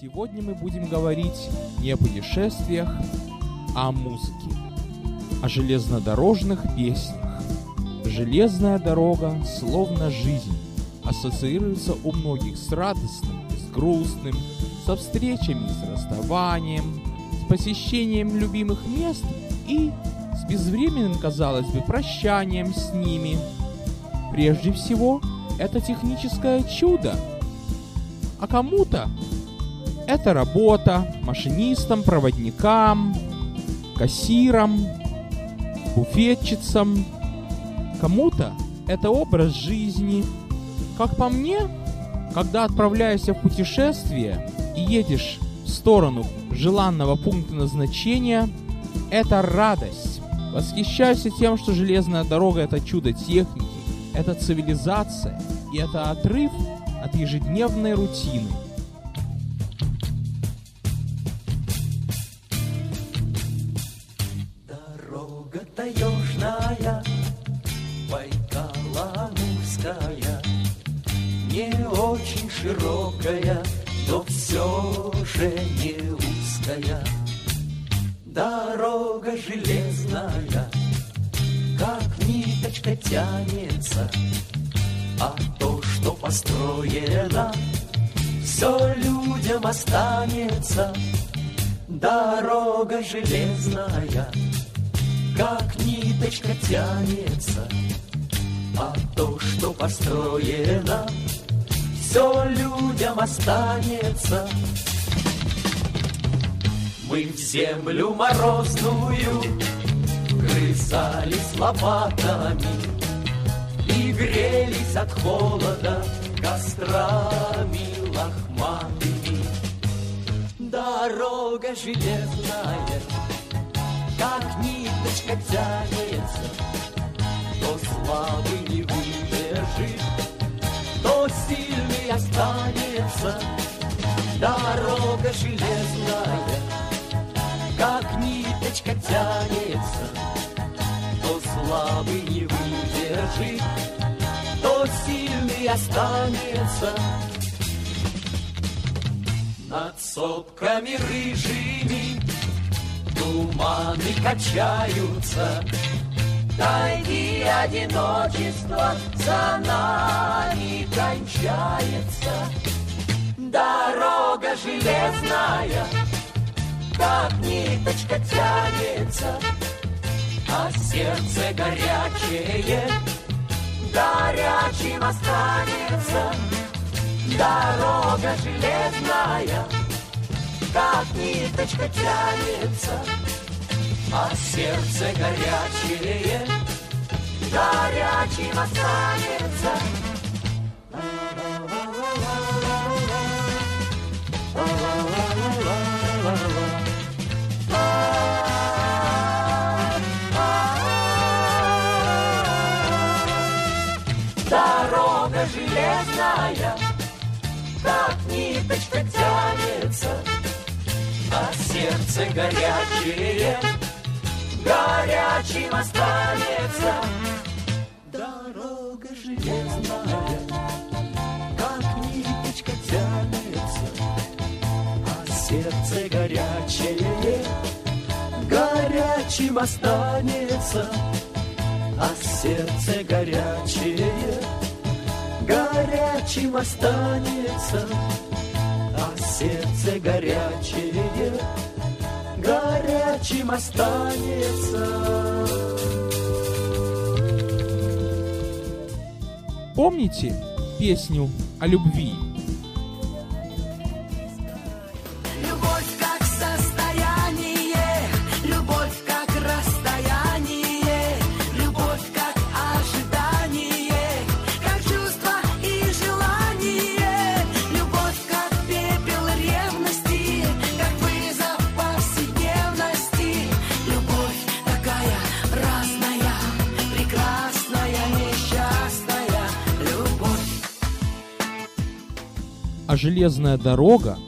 Сегодня мы будем говорить не о путешествиях, а о музыке, о железнодорожных песнях. Железная дорога, словно жизнь, ассоциируется у многих с радостным, с грустным, со встречами с расставанием, с посещением любимых мест и с безвременным, казалось бы, прощанием с ними. Прежде всего, это техническое чудо. А кому-то это работа машинистам, проводникам, кассирам, буфетчицам. Кому-то это образ жизни. Как по мне, когда отправляешься в путешествие и едешь в сторону желанного пункта назначения, это радость. Восхищайся тем, что железная дорога — это чудо техники, это цивилизация и это отрыв от ежедневной рутины. Не очень широкая, но все же не узкая. Дорога железная, как ниточка тянется, А то, что построено, все людям останется. Дорога железная, как ниточка тянется, А то, что построено, все людям останется. Мы в землю морозную Грызались лопатами И грелись от холода Кострами лохматыми Дорога железная Как ниточка тянется То слабый не выдержит То сильный останется? Дорога железная как ниточка тянется, то слабый не выдержит, то сильный останется. Над сопками рыжими туманы качаются, Тайги одиночества за нами кончается. Дорога железная — как ниточка тянется, а сердце горячее горячим останется. Дорога железная, как ниточка тянется, а сердце горячее горячим останется. Дорога железная, как ниточка тянется, а сердце горячее горячим останется. Дорога железная, как ниточка тянется, а сердце горячее горячим останется а сердце горячее горячим останется, а сердце горячее горячим останется. Помните песню о любви? А железная дорога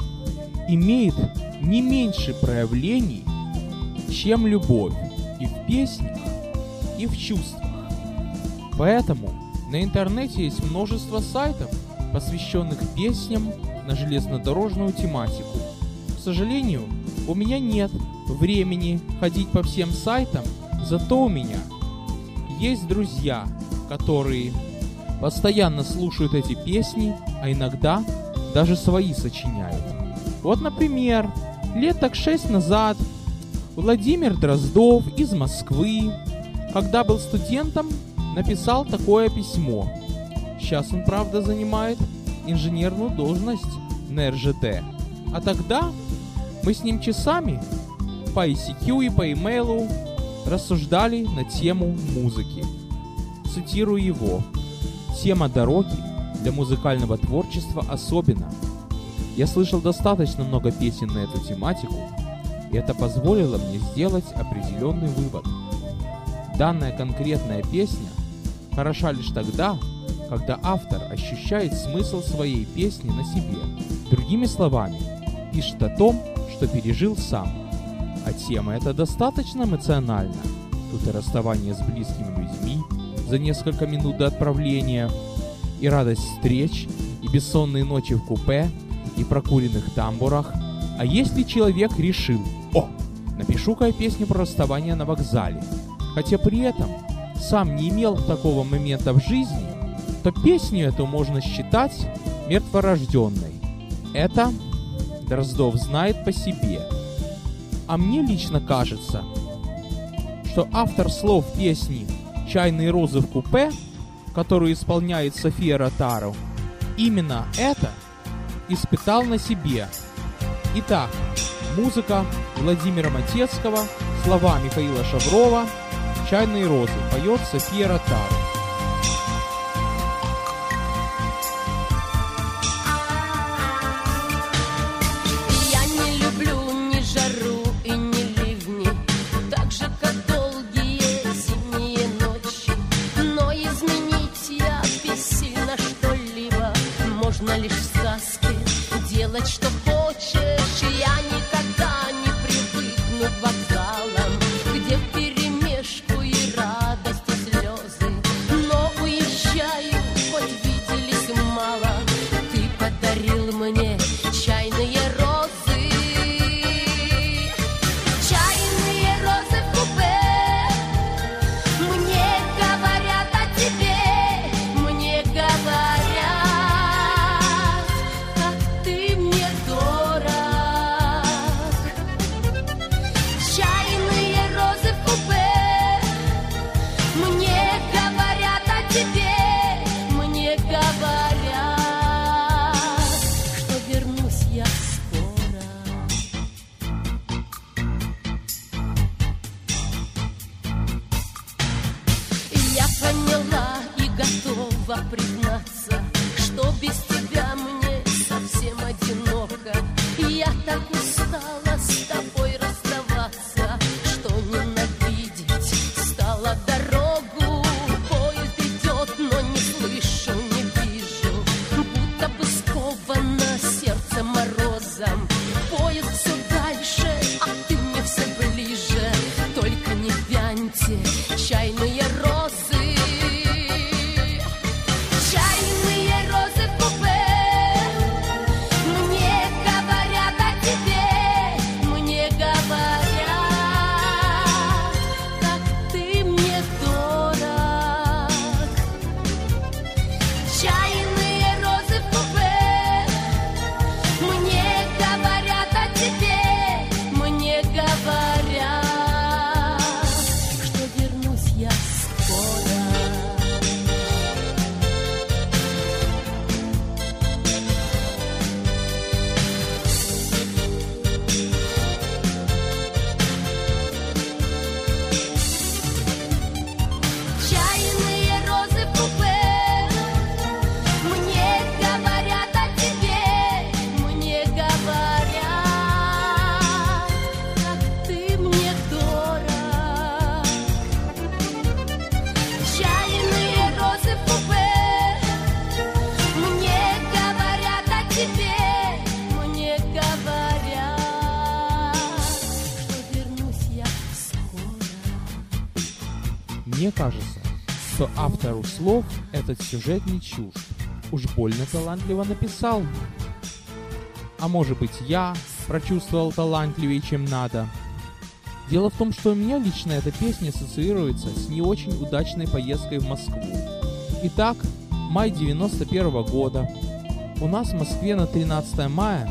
имеет не меньше проявлений, чем любовь и в песнях, и в чувствах. Поэтому на интернете есть множество сайтов, посвященных песням на железнодорожную тематику. К сожалению, у меня нет времени ходить по всем сайтам, зато у меня есть друзья, которые постоянно слушают эти песни, а иногда даже свои сочиняют. Вот, например, лет так шесть назад Владимир Дроздов из Москвы, когда был студентом, написал такое письмо. Сейчас он, правда, занимает инженерную должность на РЖД. А тогда мы с ним часами по ICQ и по имейлу рассуждали на тему музыки. Цитирую его. Тема дороги для музыкального творчества особенно. Я слышал достаточно много песен на эту тематику, и это позволило мне сделать определенный вывод. Данная конкретная песня хороша лишь тогда, когда автор ощущает смысл своей песни на себе. Другими словами, пишет о том, что пережил сам. А тема эта достаточно эмоциональна. Тут и расставание с близкими людьми за несколько минут до отправления, и радость встреч, и бессонные ночи в купе, и прокуренных тамбурах. А если человек решил, о, напишу-ка я песню про расставание на вокзале, хотя при этом сам не имел такого момента в жизни, то песню эту можно считать мертворожденной. Это Дроздов знает по себе. А мне лично кажется, что автор слов песни «Чайные розы в купе», которую исполняет София Ротару, именно это испытал на себе. Итак, музыка Владимира Матецкого, слова Михаила Шаврова, «Чайные розы» поет София Ротару. Готова признаться, что без тебя мне совсем одиноко. Я так устала с тобой расставаться, что ненавидеть стала дорогу. Поезд идет, но не слышу, не вижу, будто бы сковано сердце морозом. Поезд все кажется, что автору слов этот сюжет не чужд. Уж больно талантливо написал. А может быть я прочувствовал талантливее, чем надо. Дело в том, что у меня лично эта песня ассоциируется с не очень удачной поездкой в Москву. Итак, май 91 года. У нас в Москве на 13 мая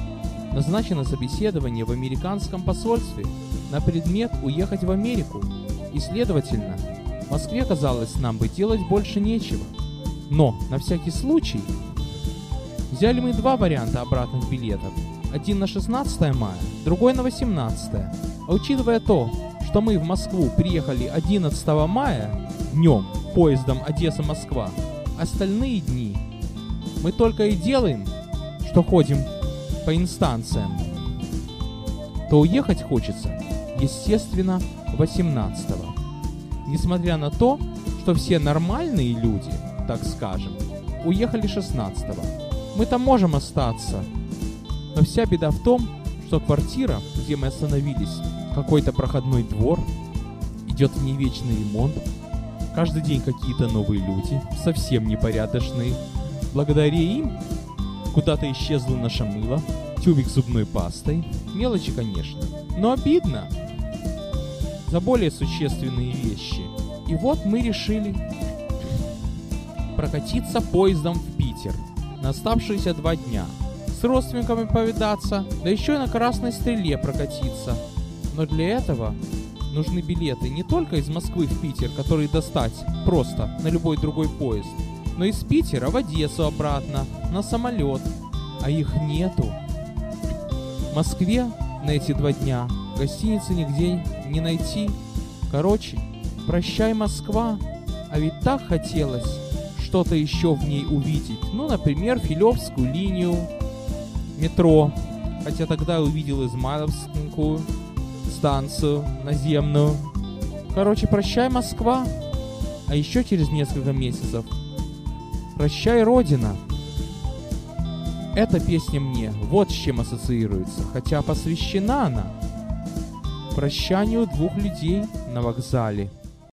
назначено собеседование в американском посольстве на предмет уехать в Америку. И следовательно, в Москве, казалось, нам бы делать больше нечего. Но, на всякий случай, взяли мы два варианта обратных билетов. Один на 16 мая, другой на 18. А учитывая то, что мы в Москву приехали 11 мая днем поездом Одесса-Москва, остальные дни мы только и делаем, что ходим по инстанциям, то уехать хочется, естественно, 18 -го. Несмотря на то, что все нормальные люди, так скажем, уехали 16 -го. Мы-то можем остаться, но вся беда в том, что квартира, где мы остановились, какой-то проходной двор, идет в ней вечный ремонт, каждый день какие-то новые люди, совсем непорядочные. Благодаря им куда-то исчезла наша мыло, тюбик зубной пастой. Мелочи, конечно, но обидно за более существенные вещи. И вот мы решили прокатиться поездом в Питер на оставшиеся два дня – с родственниками повидаться, да еще и на Красной Стреле прокатиться. Но для этого нужны билеты не только из Москвы в Питер, которые достать просто на любой другой поезд, но из Питера в Одессу обратно, на самолет, а их нету. В Москве на эти два дня гостиницы нигде не найти. Короче, прощай, Москва, а ведь так хотелось что-то еще в ней увидеть. Ну, например, Филевскую линию, метро, хотя тогда увидел Измайловскую станцию наземную. Короче, прощай, Москва. А еще через несколько месяцев Прощай, Родина. Эта песня мне вот с чем ассоциируется, хотя посвящена она прощанию двух людей на вокзале –